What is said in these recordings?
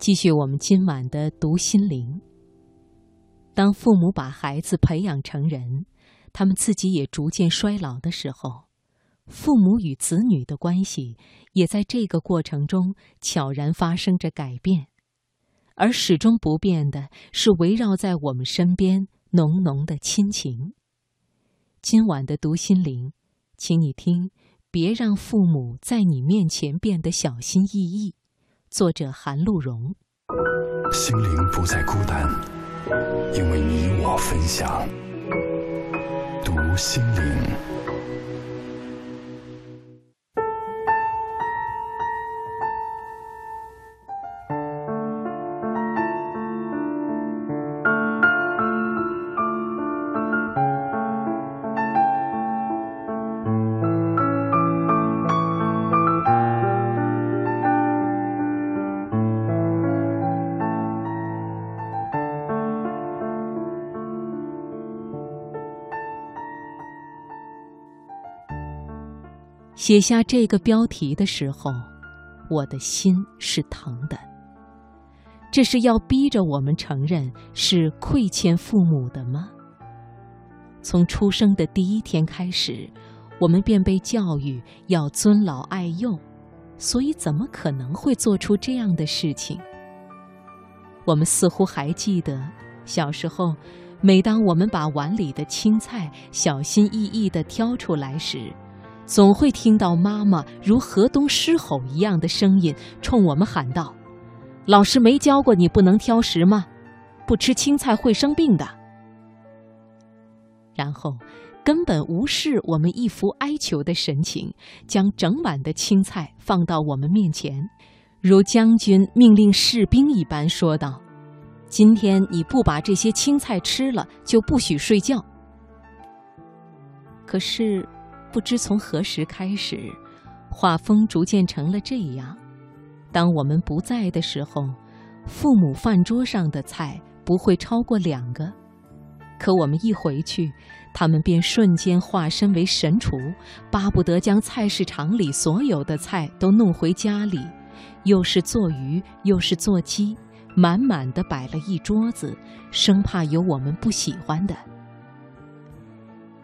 继续我们今晚的读心灵。当父母把孩子培养成人，他们自己也逐渐衰老的时候，父母与子女的关系也在这个过程中悄然发生着改变，而始终不变的是围绕在我们身边浓浓的亲情。今晚的读心灵，请你听，别让父母在你面前变得小心翼翼。作者韩露蓉。心灵不再孤单，因为你我分享。读心灵。写下这个标题的时候，我的心是疼的。这是要逼着我们承认是亏欠父母的吗？从出生的第一天开始，我们便被教育要尊老爱幼，所以怎么可能会做出这样的事情？我们似乎还记得小时候，每当我们把碗里的青菜小心翼翼地挑出来时，总会听到妈妈如河东狮吼一样的声音冲我们喊道：“老师没教过你不能挑食吗？不吃青菜会生病的。”然后，根本无视我们一副哀求的神情，将整碗的青菜放到我们面前，如将军命令士兵一般说道：“今天你不把这些青菜吃了，就不许睡觉。”可是。不知从何时开始，画风逐渐成了这样：当我们不在的时候，父母饭桌上的菜不会超过两个；可我们一回去，他们便瞬间化身为神厨，巴不得将菜市场里所有的菜都弄回家里，又是做鱼，又是做鸡，满满的摆了一桌子，生怕有我们不喜欢的。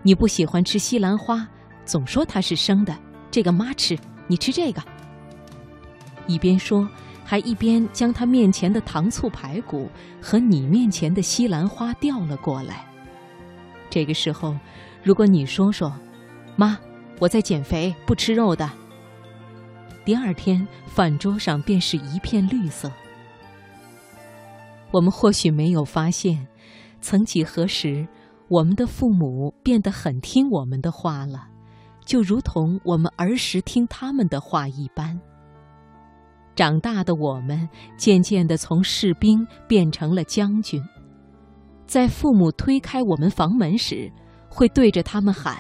你不喜欢吃西兰花？总说它是生的，这个妈吃，你吃这个。一边说，还一边将他面前的糖醋排骨和你面前的西兰花调了过来。这个时候，如果你说说，妈，我在减肥，不吃肉的。第二天饭桌上便是一片绿色。我们或许没有发现，曾几何时，我们的父母变得很听我们的话了。就如同我们儿时听他们的话一般。长大的我们渐渐地从士兵变成了将军，在父母推开我们房门时，会对着他们喊：“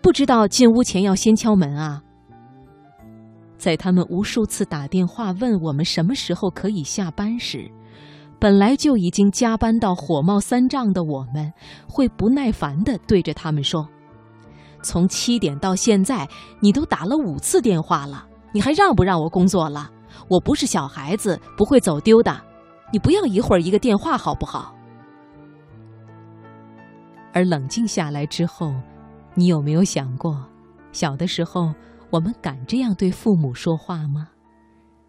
不知道进屋前要先敲门啊！”在他们无数次打电话问我们什么时候可以下班时，本来就已经加班到火冒三丈的我们，会不耐烦地对着他们说。从七点到现在，你都打了五次电话了，你还让不让我工作了？我不是小孩子，不会走丢的。你不要一会儿一个电话好不好？而冷静下来之后，你有没有想过，小的时候我们敢这样对父母说话吗？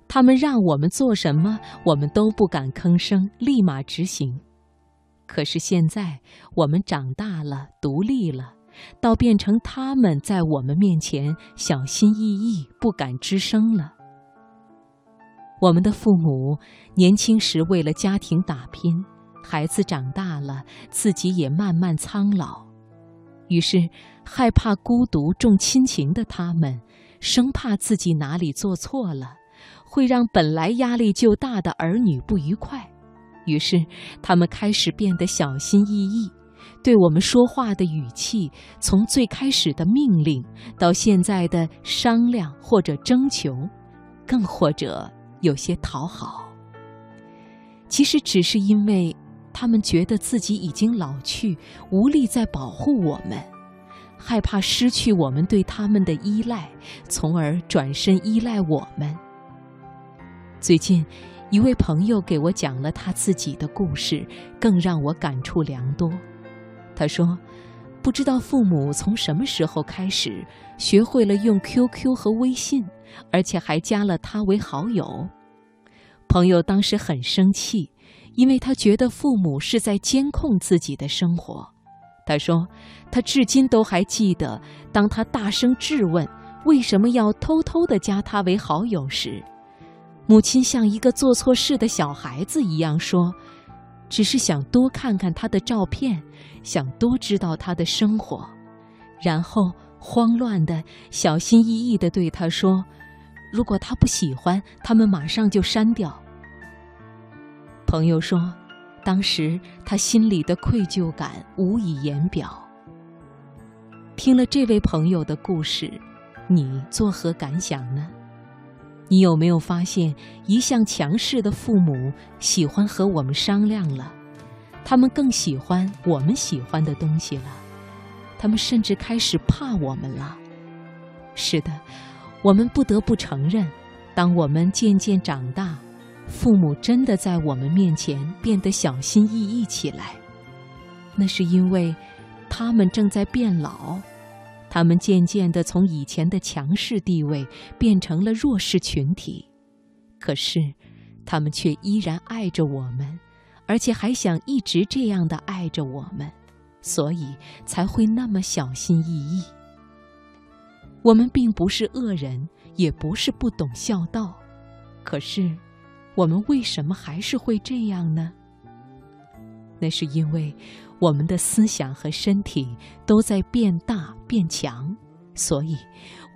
他们让我们做什么，我们都不敢吭声，立马执行。可是现在我们长大了，独立了。倒变成他们在我们面前小心翼翼，不敢吱声了。我们的父母年轻时为了家庭打拼，孩子长大了，自己也慢慢苍老，于是害怕孤独重亲情的他们，生怕自己哪里做错了，会让本来压力就大的儿女不愉快，于是他们开始变得小心翼翼。对我们说话的语气，从最开始的命令，到现在的商量或者征求，更或者有些讨好。其实只是因为他们觉得自己已经老去，无力再保护我们，害怕失去我们对他们的依赖，从而转身依赖我们。最近，一位朋友给我讲了他自己的故事，更让我感触良多。他说：“不知道父母从什么时候开始学会了用 QQ 和微信，而且还加了他为好友。”朋友当时很生气，因为他觉得父母是在监控自己的生活。他说：“他至今都还记得，当他大声质问为什么要偷偷的加他为好友时。”母亲像一个做错事的小孩子一样说：“只是想多看看他的照片，想多知道他的生活。”然后慌乱的、小心翼翼的对他说：“如果他不喜欢，他们马上就删掉。”朋友说，当时他心里的愧疚感无以言表。听了这位朋友的故事，你作何感想呢？你有没有发现，一向强势的父母喜欢和我们商量了？他们更喜欢我们喜欢的东西了，他们甚至开始怕我们了。是的，我们不得不承认，当我们渐渐长大，父母真的在我们面前变得小心翼翼起来。那是因为，他们正在变老。他们渐渐地从以前的强势地位变成了弱势群体，可是，他们却依然爱着我们，而且还想一直这样的爱着我们，所以才会那么小心翼翼。我们并不是恶人，也不是不懂孝道，可是，我们为什么还是会这样呢？那是因为。我们的思想和身体都在变大变强，所以，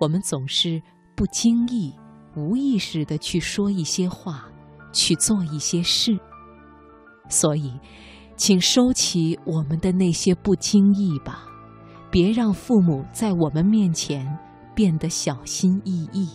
我们总是不经意、无意识地去说一些话，去做一些事。所以，请收起我们的那些不经意吧，别让父母在我们面前变得小心翼翼。